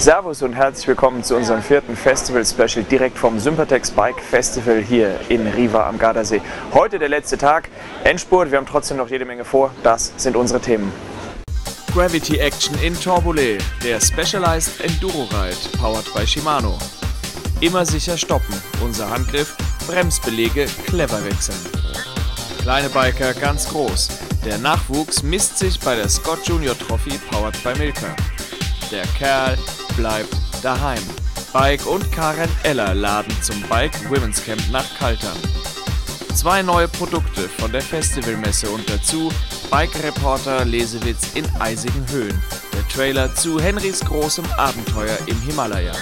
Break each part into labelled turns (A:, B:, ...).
A: Servus und herzlich willkommen zu unserem vierten Festival-Special direkt vom Sympatex Bike Festival hier in Riva am Gardasee. Heute der letzte Tag, Endspurt, wir haben trotzdem noch jede Menge vor, das sind unsere Themen.
B: Gravity Action in Torbole, der Specialized Enduro Ride, powered by Shimano. Immer sicher stoppen, unser Handgriff, Bremsbelege clever wechseln. Kleine Biker ganz groß, der Nachwuchs misst sich bei der Scott Junior Trophy powered by Milka. Der Kerl bleibt daheim. Bike und Karen Eller laden zum Bike Women's Camp nach Kaltern. Zwei neue Produkte von der Festivalmesse und dazu Bike Reporter Lesewitz in eisigen Höhen. Der Trailer zu Henrys großem Abenteuer im Himalaya.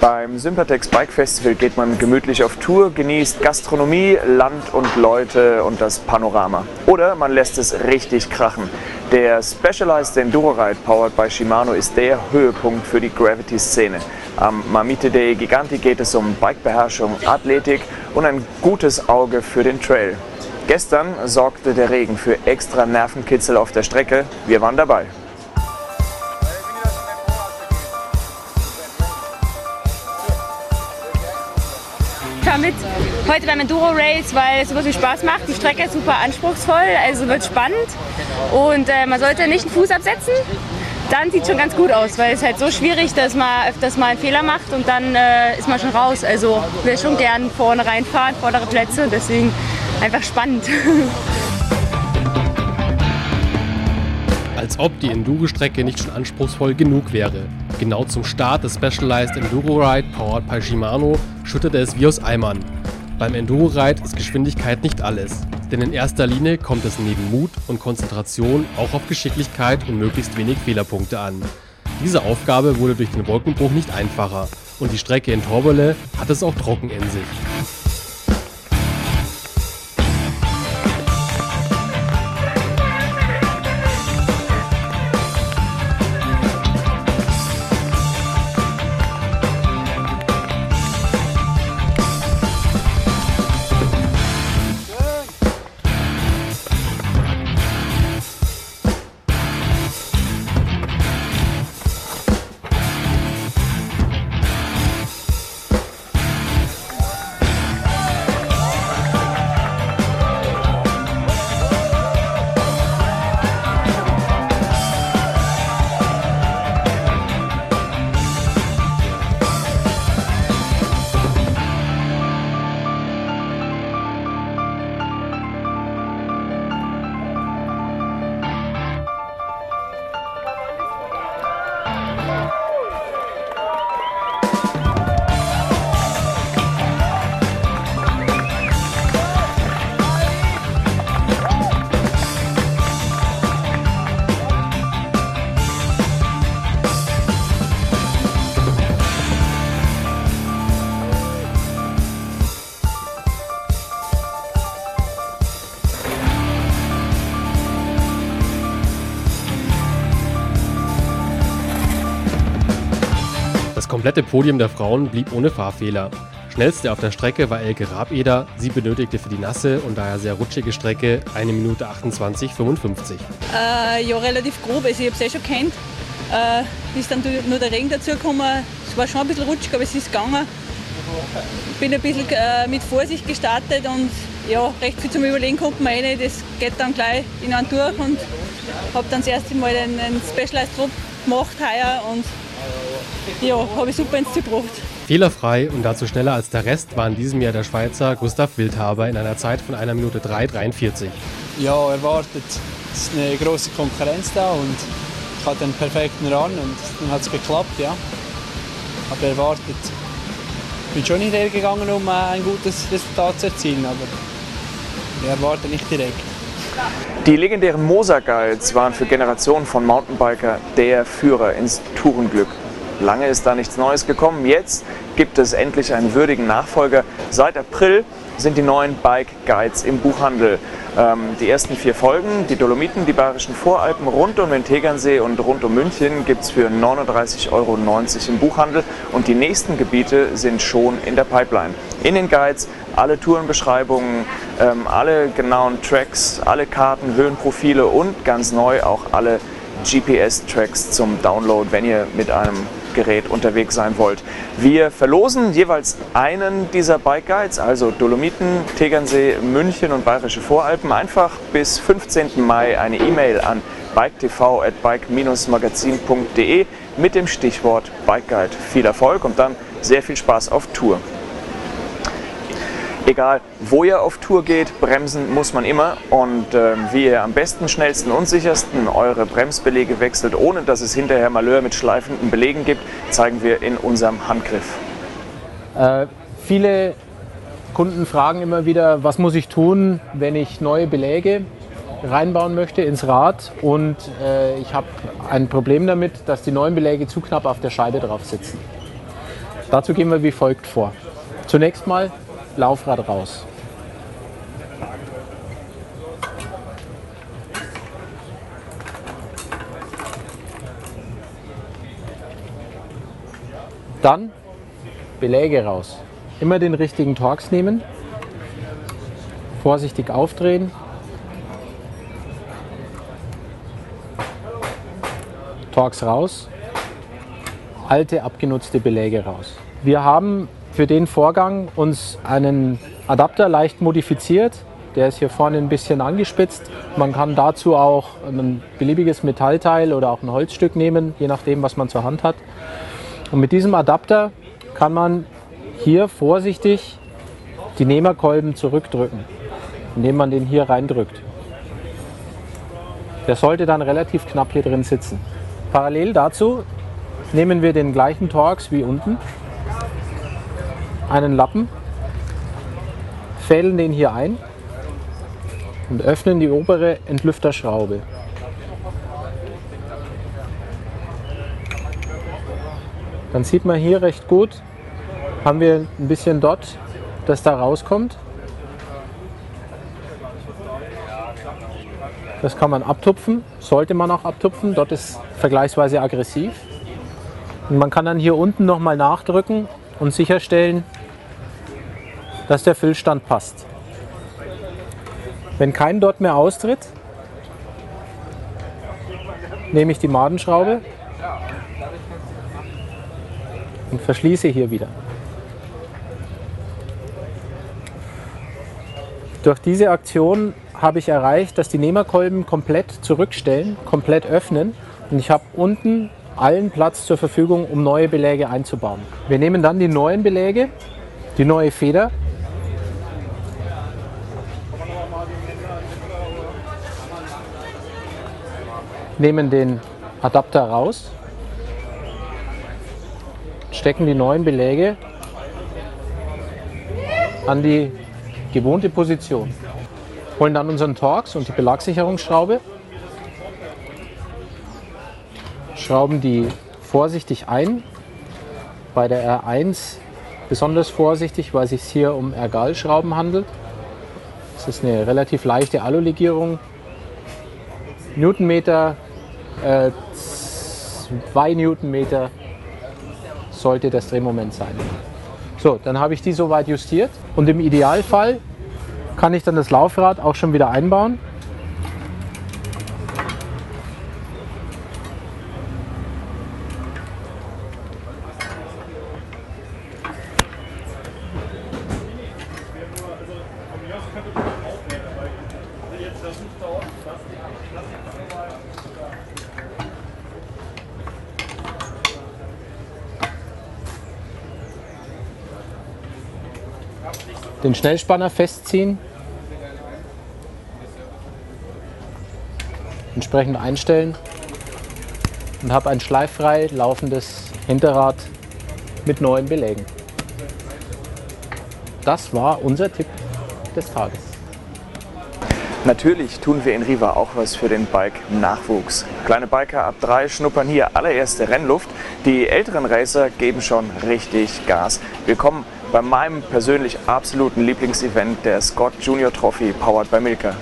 A: Beim Sympatex Bike Festival geht man gemütlich auf Tour, genießt Gastronomie, Land und Leute und das Panorama. Oder man lässt es richtig krachen. Der Specialized Enduro Ride powered by Shimano ist der Höhepunkt für die Gravity-Szene. Am Mamite Day Giganti geht es um Bikebeherrschung, Athletik und ein gutes Auge für den Trail. Gestern sorgte der Regen für extra Nervenkitzel auf der Strecke. Wir waren dabei.
C: Mit heute beim Enduro Race, weil es super Spaß macht. Die Strecke ist super anspruchsvoll, also wird spannend. Und äh, man sollte nicht einen Fuß absetzen. Dann sieht es schon ganz gut aus, weil es halt so schwierig, dass man öfters mal einen Fehler macht und dann äh, ist man schon raus. Also will schon gern vorne reinfahren, vordere Plätze, deswegen einfach spannend.
D: Als ob die Enduro-Strecke nicht schon anspruchsvoll genug wäre. Genau zum Start des Specialized Enduro Ride powered by Shimano schüttete es wie aus Eimern. Beim Enduro Ride ist Geschwindigkeit nicht alles, denn in erster Linie kommt es neben Mut und Konzentration auch auf Geschicklichkeit und möglichst wenig Fehlerpunkte an. Diese Aufgabe wurde durch den Wolkenbruch nicht einfacher und die Strecke in Torbole hat es auch trocken in sich. Komplette Podium der Frauen blieb ohne Fahrfehler. Schnellste auf der Strecke war Elke Rabeder. Sie benötigte für die nasse und daher sehr rutschige Strecke 1 Minute 28,55.
E: Äh, ja, relativ grob. Also ich habe es eh schon kennt. Äh, ist dann nur der Regen dazu gekommen. Es war schon ein bisschen rutschig, aber es ist gegangen. Ich bin ein bisschen äh, mit Vorsicht gestartet und ja, recht viel zum Überlegen kommt man eh. Das geht dann gleich in einen durch und habe dann das erste Mal einen Specialized Drop gemacht heuer und ja, habe ich super ins Ziel gebracht.
D: Fehlerfrei und dazu schneller als der Rest war in diesem Jahr der Schweizer Gustav Wildhaber in einer Zeit von 1 Minute 3,43.
F: Ja, erwartet. Es ist eine große Konkurrenz da und ich hatte einen perfekten Run und dann hat es geklappt, ja. Aber erwartet. Ich bin schon nicht gegangen, um ein gutes Resultat zu erzielen, aber ich erwarte nicht direkt.
A: Die legendären Moser Guides waren für Generationen von Mountainbiker der Führer ins Tourenglück. Lange ist da nichts Neues gekommen. Jetzt gibt es endlich einen würdigen Nachfolger. Seit April sind die neuen Bike Guides im Buchhandel. Ähm, die ersten vier Folgen, die Dolomiten, die Bayerischen Voralpen rund um den Tegernsee und rund um München gibt es für 39,90 Euro im Buchhandel und die nächsten Gebiete sind schon in der Pipeline. In den Guides alle Tourenbeschreibungen, ähm, alle genauen Tracks, alle Karten, Höhenprofile und ganz neu auch alle GPS-Tracks zum Download, wenn ihr mit einem Gerät unterwegs sein wollt. Wir verlosen jeweils einen dieser Bike Guides, also Dolomiten, Tegernsee, München und Bayerische Voralpen. Einfach bis 15. Mai eine E-Mail an biketv.bike-magazin.de mit dem Stichwort Bike Guide. Viel Erfolg und dann sehr viel Spaß auf Tour. Egal, wo ihr auf Tour geht, bremsen muss man immer. Und äh, wie ihr am besten, schnellsten und sichersten eure Bremsbelege wechselt, ohne dass es hinterher Malheur mit schleifenden Belegen gibt, zeigen wir in unserem Handgriff.
G: Äh, viele Kunden fragen immer wieder, was muss ich tun, wenn ich neue Beläge reinbauen möchte ins Rad und äh, ich habe ein Problem damit, dass die neuen Beläge zu knapp auf der Scheibe drauf sitzen. Dazu gehen wir wie folgt vor. Zunächst mal Laufrad raus. Dann Beläge raus. Immer den richtigen Torx nehmen. Vorsichtig aufdrehen. Torx raus. Alte abgenutzte Beläge raus. Wir haben für den Vorgang uns einen Adapter leicht modifiziert. Der ist hier vorne ein bisschen angespitzt. Man kann dazu auch ein beliebiges Metallteil oder auch ein Holzstück nehmen, je nachdem, was man zur Hand hat. Und mit diesem Adapter kann man hier vorsichtig die Nehmerkolben zurückdrücken, indem man den hier reindrückt. Der sollte dann relativ knapp hier drin sitzen. Parallel dazu nehmen wir den gleichen Torx wie unten einen Lappen, fädeln den hier ein und öffnen die obere Entlüfterschraube. Dann sieht man hier recht gut, haben wir ein bisschen dort, das da rauskommt. Das kann man abtupfen, sollte man auch abtupfen, dort ist vergleichsweise aggressiv. Und man kann dann hier unten nochmal nachdrücken und sicherstellen, dass der Füllstand passt. Wenn kein Dot mehr austritt, nehme ich die Madenschraube und verschließe hier wieder. Durch diese Aktion habe ich erreicht, dass die Nehmerkolben komplett zurückstellen, komplett öffnen und ich habe unten allen Platz zur Verfügung, um neue Beläge einzubauen. Wir nehmen dann die neuen Beläge, die neue Feder nehmen den Adapter raus, stecken die neuen Beläge an die gewohnte Position, holen dann unseren Torx und die Belagssicherungsschraube, schrauben die vorsichtig ein, bei der R1 besonders vorsichtig, weil es sich hier um Ergalschrauben handelt. Das ist eine relativ leichte Alulegierung. Newtonmeter 2 äh, Newtonmeter sollte das Drehmoment sein. So, dann habe ich die soweit justiert und im Idealfall kann ich dann das Laufrad auch schon wieder einbauen. Den Schnellspanner festziehen, entsprechend einstellen und habe ein schleiffrei laufendes Hinterrad mit neuen Belägen. Das war unser Tipp des Tages.
A: Natürlich tun wir in Riva auch was für den Bike-Nachwuchs. Kleine Biker ab drei schnuppern hier allererste Rennluft. Die älteren Racer geben schon richtig Gas. Wir kommen bei meinem persönlich absoluten Lieblingsevent, der Scott Junior Trophy, powered by Milka.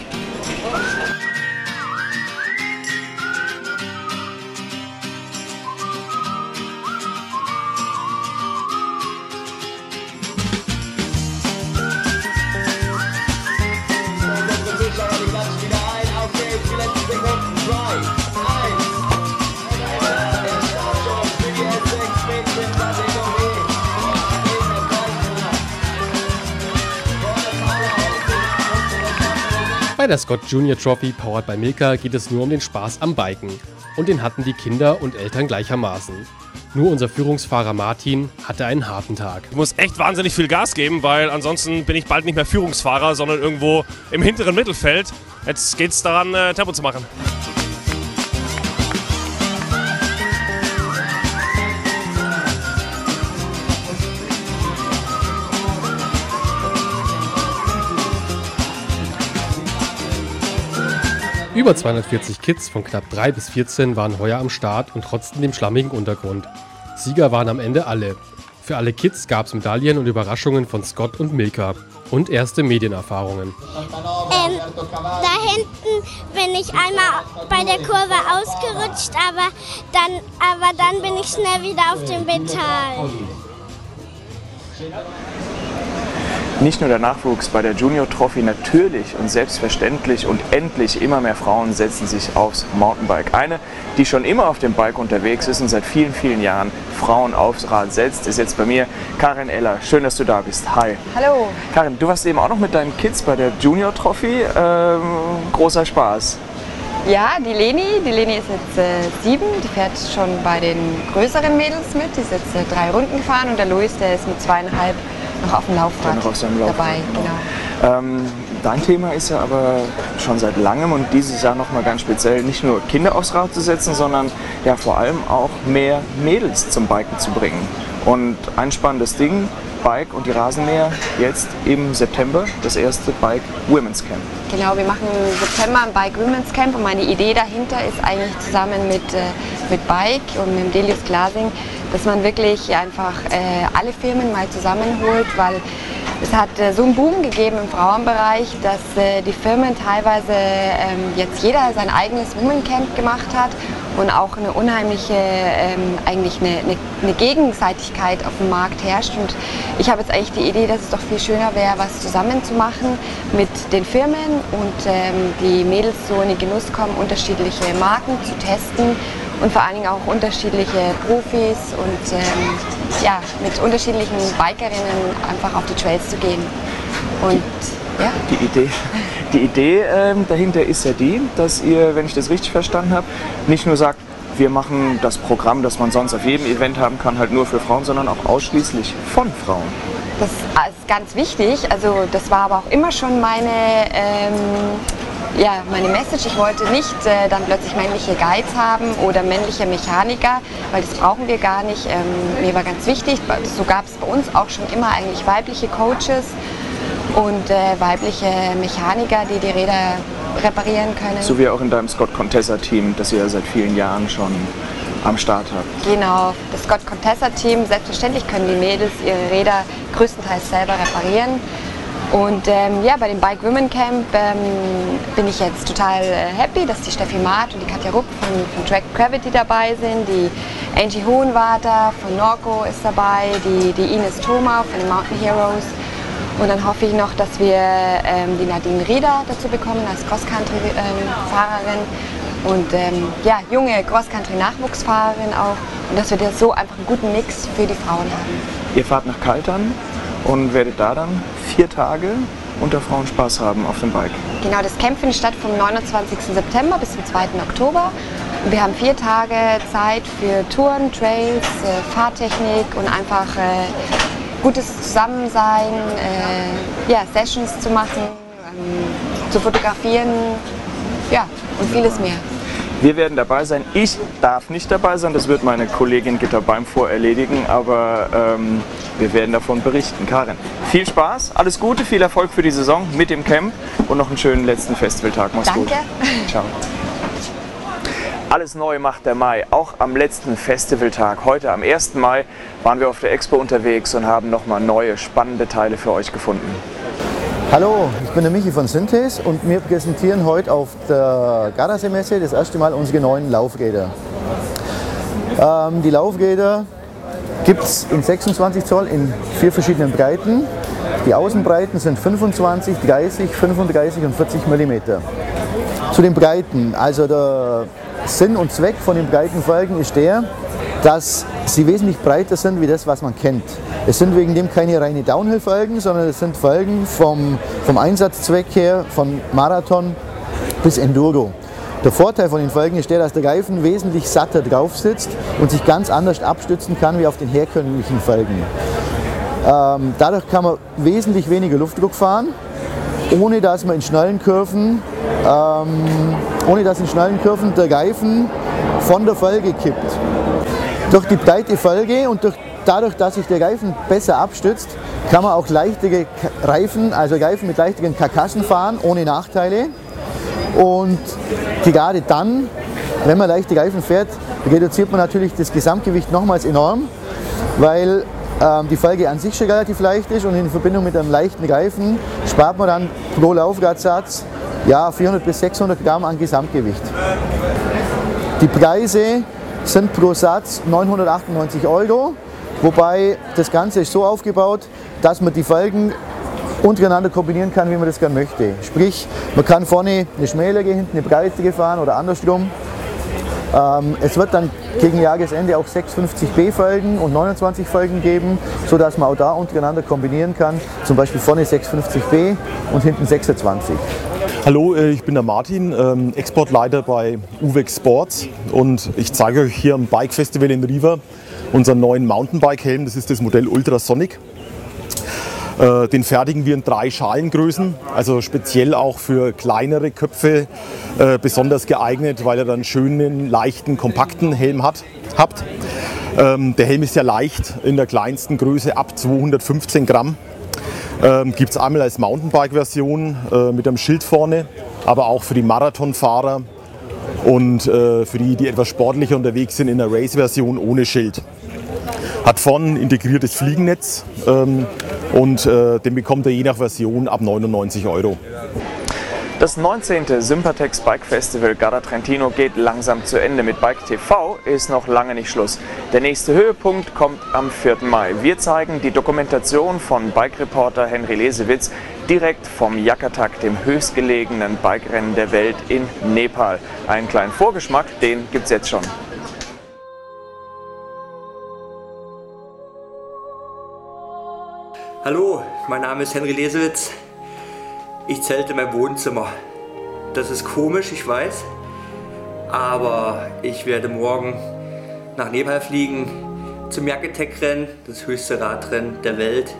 D: Bei der Scott Junior Trophy powered by Milka geht es nur um den Spaß am Biken. Und den hatten die Kinder und Eltern gleichermaßen. Nur unser Führungsfahrer Martin hatte einen harten Tag.
H: Ich muss echt wahnsinnig viel Gas geben, weil ansonsten bin ich bald nicht mehr Führungsfahrer, sondern irgendwo im hinteren Mittelfeld. Jetzt geht es daran, äh, Tempo zu machen.
D: Über 240 Kids von knapp 3 bis 14 waren heuer am Start und trotzten dem schlammigen Untergrund. Sieger waren am Ende alle. Für alle Kids gab es Medaillen und Überraschungen von Scott und Milka. Und erste Medienerfahrungen.
I: Ähm, da hinten bin ich einmal bei der Kurve ausgerutscht, aber dann, aber dann bin ich schnell wieder auf dem Betal.
A: Nicht nur der Nachwuchs bei der Junior Trophy natürlich und selbstverständlich und endlich immer mehr Frauen setzen sich aufs Mountainbike. Eine, die schon immer auf dem Bike unterwegs ist und seit vielen, vielen Jahren Frauen aufs Rad setzt, ist jetzt bei mir Karin Eller. Schön, dass du da bist. Hi.
J: Hallo.
A: Karin, du warst eben auch noch mit deinen Kids bei der Junior Trophy. Ähm, großer Spaß.
J: Ja, die Leni, die Leni ist jetzt äh, sieben, die fährt schon bei den größeren Mädels mit, die ist jetzt äh, drei Runden gefahren und der Luis, der ist mit zweieinhalb noch auf dem Laufrad
A: noch auf Laufrad,
J: dabei.
A: genau. Ähm, dein Thema ist ja aber schon seit langem und dieses Jahr nochmal ganz speziell, nicht nur Kinder aufs Rad zu setzen, sondern ja vor allem auch mehr Mädels zum Biken zu bringen. Und ein spannendes Ding, Bike und die Rasenmäher jetzt im September das erste Bike Women's Camp.
J: Genau, wir machen im September ein Bike Women's Camp und meine Idee dahinter ist eigentlich zusammen mit, äh, mit Bike und mit dem Delius Glasing, dass man wirklich einfach äh, alle Firmen mal zusammenholt, weil es hat äh, so einen Boom gegeben im Frauenbereich, dass äh, die Firmen teilweise ähm, jetzt jeder sein eigenes Women Camp gemacht hat und auch eine unheimliche, ähm, eigentlich eine, eine, eine, Gegenseitigkeit auf dem Markt herrscht. Und ich habe jetzt eigentlich die Idee, dass es doch viel schöner wäre, was zusammen zu machen mit den Firmen und ähm, die Mädels so in den Genuss kommen, unterschiedliche Marken zu testen und vor allen Dingen auch unterschiedliche Profis und ähm, ja, mit unterschiedlichen Bikerinnen einfach auf die Trails zu gehen. Und ja.
A: Die Idee, die Idee ähm, dahinter ist ja die, dass ihr, wenn ich das richtig verstanden habe, nicht nur sagt, wir machen das Programm, das man sonst auf jedem Event haben kann, halt nur für Frauen, sondern auch ausschließlich von Frauen.
J: Das ist ganz wichtig. Also das war aber auch immer schon meine ähm, ja, meine Message. Ich wollte nicht äh, dann plötzlich männliche Guides haben oder männliche Mechaniker, weil das brauchen wir gar nicht. Ähm, mir war ganz wichtig, so gab es bei uns auch schon immer eigentlich weibliche Coaches und äh, weibliche Mechaniker, die die Räder reparieren können.
A: So wie auch in deinem Scott Contessa Team, das ihr ja seit vielen Jahren schon am Start habt.
J: Genau, das Scott Contessa Team, selbstverständlich können die Mädels ihre Räder größtenteils selber reparieren. Und ähm, ja, bei dem Bike Women Camp ähm, bin ich jetzt total äh, happy, dass die Steffi Maat und die Katja Rupp von, von Track Gravity dabei sind. Die Angie Hohenwarter von Norco ist dabei, die, die Ines Thoma von den Mountain Heroes. Und dann hoffe ich noch, dass wir ähm, die Nadine Rieder dazu bekommen als Cross-Country-Fahrerin und ähm, ja, junge Cross-Country-Nachwuchsfahrerin auch. Und dass wir da so einfach einen guten Mix für die Frauen haben.
A: Ihr fahrt nach Kaltern und werdet da dann vier Tage unter Frauen Spaß haben auf dem Bike.
J: Genau, das Camp findet statt vom 29. September bis zum 2. Oktober. Wir haben vier Tage Zeit für Touren, Trails, äh, Fahrtechnik und einfach äh, gutes Zusammensein, äh, ja, Sessions zu machen, ähm, zu fotografieren, ja, und vieles mehr.
A: Wir werden dabei sein. Ich darf nicht dabei sein, das wird meine Kollegin Gitter beim erledigen, aber ähm, wir werden davon berichten. Karin, viel Spaß, alles Gute, viel Erfolg für die Saison mit dem Camp und noch einen schönen letzten Festivaltag.
J: Mach's Danke. gut.
A: Ciao. Alles neu macht der Mai, auch am letzten Festivaltag. Heute am 1. Mai waren wir auf der Expo unterwegs und haben nochmal neue spannende Teile für euch gefunden.
K: Hallo, ich bin der Michi von Synthes und wir präsentieren heute auf der Gardasee-Messe das erste Mal unsere neuen Laufräder. Ähm, die Laufräder gibt es in 26 Zoll in vier verschiedenen Breiten. Die Außenbreiten sind 25, 30, 35 und 40 mm. Zu den Breiten, also der Sinn und Zweck von den breiten Felgen ist der, dass sie wesentlich breiter sind wie das, was man kennt. Es sind wegen dem keine reine Downhill-Felgen, sondern es sind Felgen vom, vom Einsatzzweck her, von Marathon bis Enduro. Der Vorteil von den Felgen ist der, dass der Reifen wesentlich satter drauf sitzt und sich ganz anders abstützen kann wie auf den herkömmlichen Felgen. Ähm, dadurch kann man wesentlich weniger Luftdruck fahren, ohne dass man in schnellen Kurven, ähm, ohne dass in schnellen Kurven der Reifen von der Felge kippt. Durch die breite Felge und durch, dadurch, dass sich der Reifen besser abstützt, kann man auch leichtere Reifen, also Reifen mit leichteren Karkassen fahren, ohne Nachteile. Und gerade dann, wenn man leichte Reifen fährt, reduziert man natürlich das Gesamtgewicht nochmals enorm, weil ähm, die Felge an sich schon relativ leicht ist und in Verbindung mit einem leichten Reifen spart man dann pro Laufradsatz ja, 400 bis 600 Gramm an Gesamtgewicht. Die Preise sind pro Satz 998 Euro, wobei das Ganze ist so aufgebaut, dass man die Felgen untereinander kombinieren kann, wie man das gerne möchte. Sprich, man kann vorne eine schmälere, hinten eine breitere fahren oder andersrum. Ähm, es wird dann gegen Jahresende auch 650B Felgen und 29 Felgen geben, sodass man auch da untereinander kombinieren kann. Zum Beispiel vorne 650B und hinten 26.
L: Hallo, äh, ich bin der Martin, ähm, Exportleiter bei Uvex Sports und ich zeige euch hier am Bike Festival in Riva unseren neuen Mountainbike-Helm. Das ist das Modell Ultrasonic. Äh, den fertigen wir in drei Schalengrößen, also speziell auch für kleinere Köpfe äh, besonders geeignet, weil er dann schönen, leichten, kompakten Helm hat, habt. Ähm, der Helm ist ja leicht in der kleinsten Größe ab 215 Gramm. Ähm, Gibt es einmal als Mountainbike-Version äh, mit einem Schild vorne, aber auch für die Marathonfahrer und äh, für die, die etwas sportlicher unterwegs sind, in der Race-Version ohne Schild. Hat vorne ein integriertes Fliegennetz ähm, und äh, den bekommt er je nach Version ab 99 Euro.
A: Das 19. Sympatex Bike Festival Garda Trentino geht langsam zu Ende. Mit Bike TV ist noch lange nicht Schluss. Der nächste Höhepunkt kommt am 4. Mai. Wir zeigen die Dokumentation von Bike-Reporter Henry Lesewitz direkt vom Yakatak, dem höchstgelegenen Bikerennen der Welt in Nepal. Einen kleinen Vorgeschmack, den gibt's jetzt schon.
M: Hallo, mein Name ist Henry Lesewitz. Ich zelte in meinem Wohnzimmer. Das ist komisch, ich weiß. Aber ich werde morgen nach Nepal fliegen zum Yaketek-Rennen, das höchste Radrennen der Welt,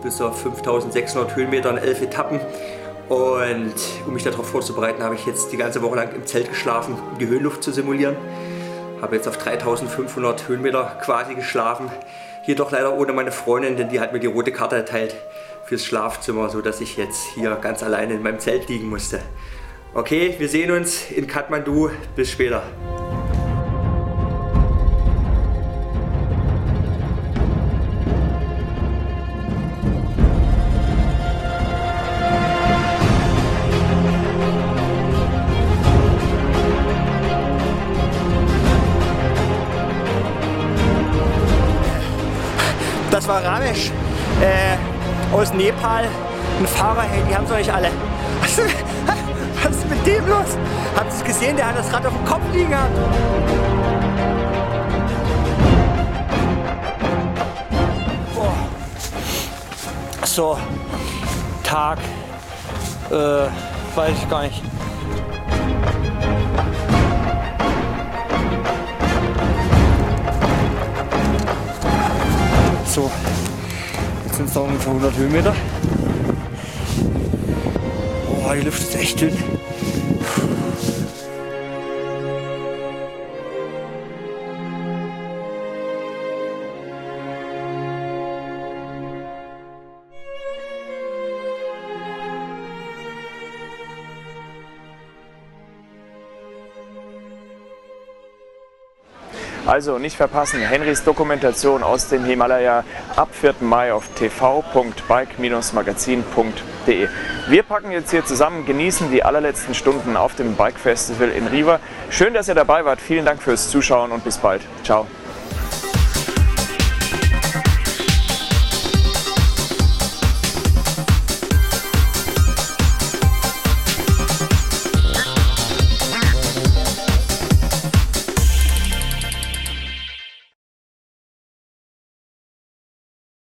M: bis auf 5600 Höhenmeter und 11 Etappen. Und um mich darauf vorzubereiten, habe ich jetzt die ganze Woche lang im Zelt geschlafen, um die Höhenluft zu simulieren. Habe jetzt auf 3500 Höhenmeter quasi geschlafen. Jedoch leider ohne meine Freundin, denn die hat mir die rote Karte erteilt fürs Schlafzimmer, sodass ich jetzt hier ganz alleine in meinem Zelt liegen musste. Okay, wir sehen uns in Kathmandu. Bis später.
N: Nepal. Ein Fahrer, hey, die haben doch nicht alle. Was, was ist mit dem los? Habt ihr es gesehen? Der hat das Rad auf dem Kopf liegen gehabt. Boah. So, Tag, äh, weiß ich gar nicht. So, sind es noch ungefähr 100 Höhenmeter. Boah, die Luft ist echt dünn.
A: Also nicht verpassen, Henrys Dokumentation aus dem Himalaya ab 4. Mai auf tv.bike-magazin.de. Wir packen jetzt hier zusammen, genießen die allerletzten Stunden auf dem Bike Festival in Riva. Schön, dass ihr dabei wart. Vielen Dank fürs Zuschauen und bis bald. Ciao.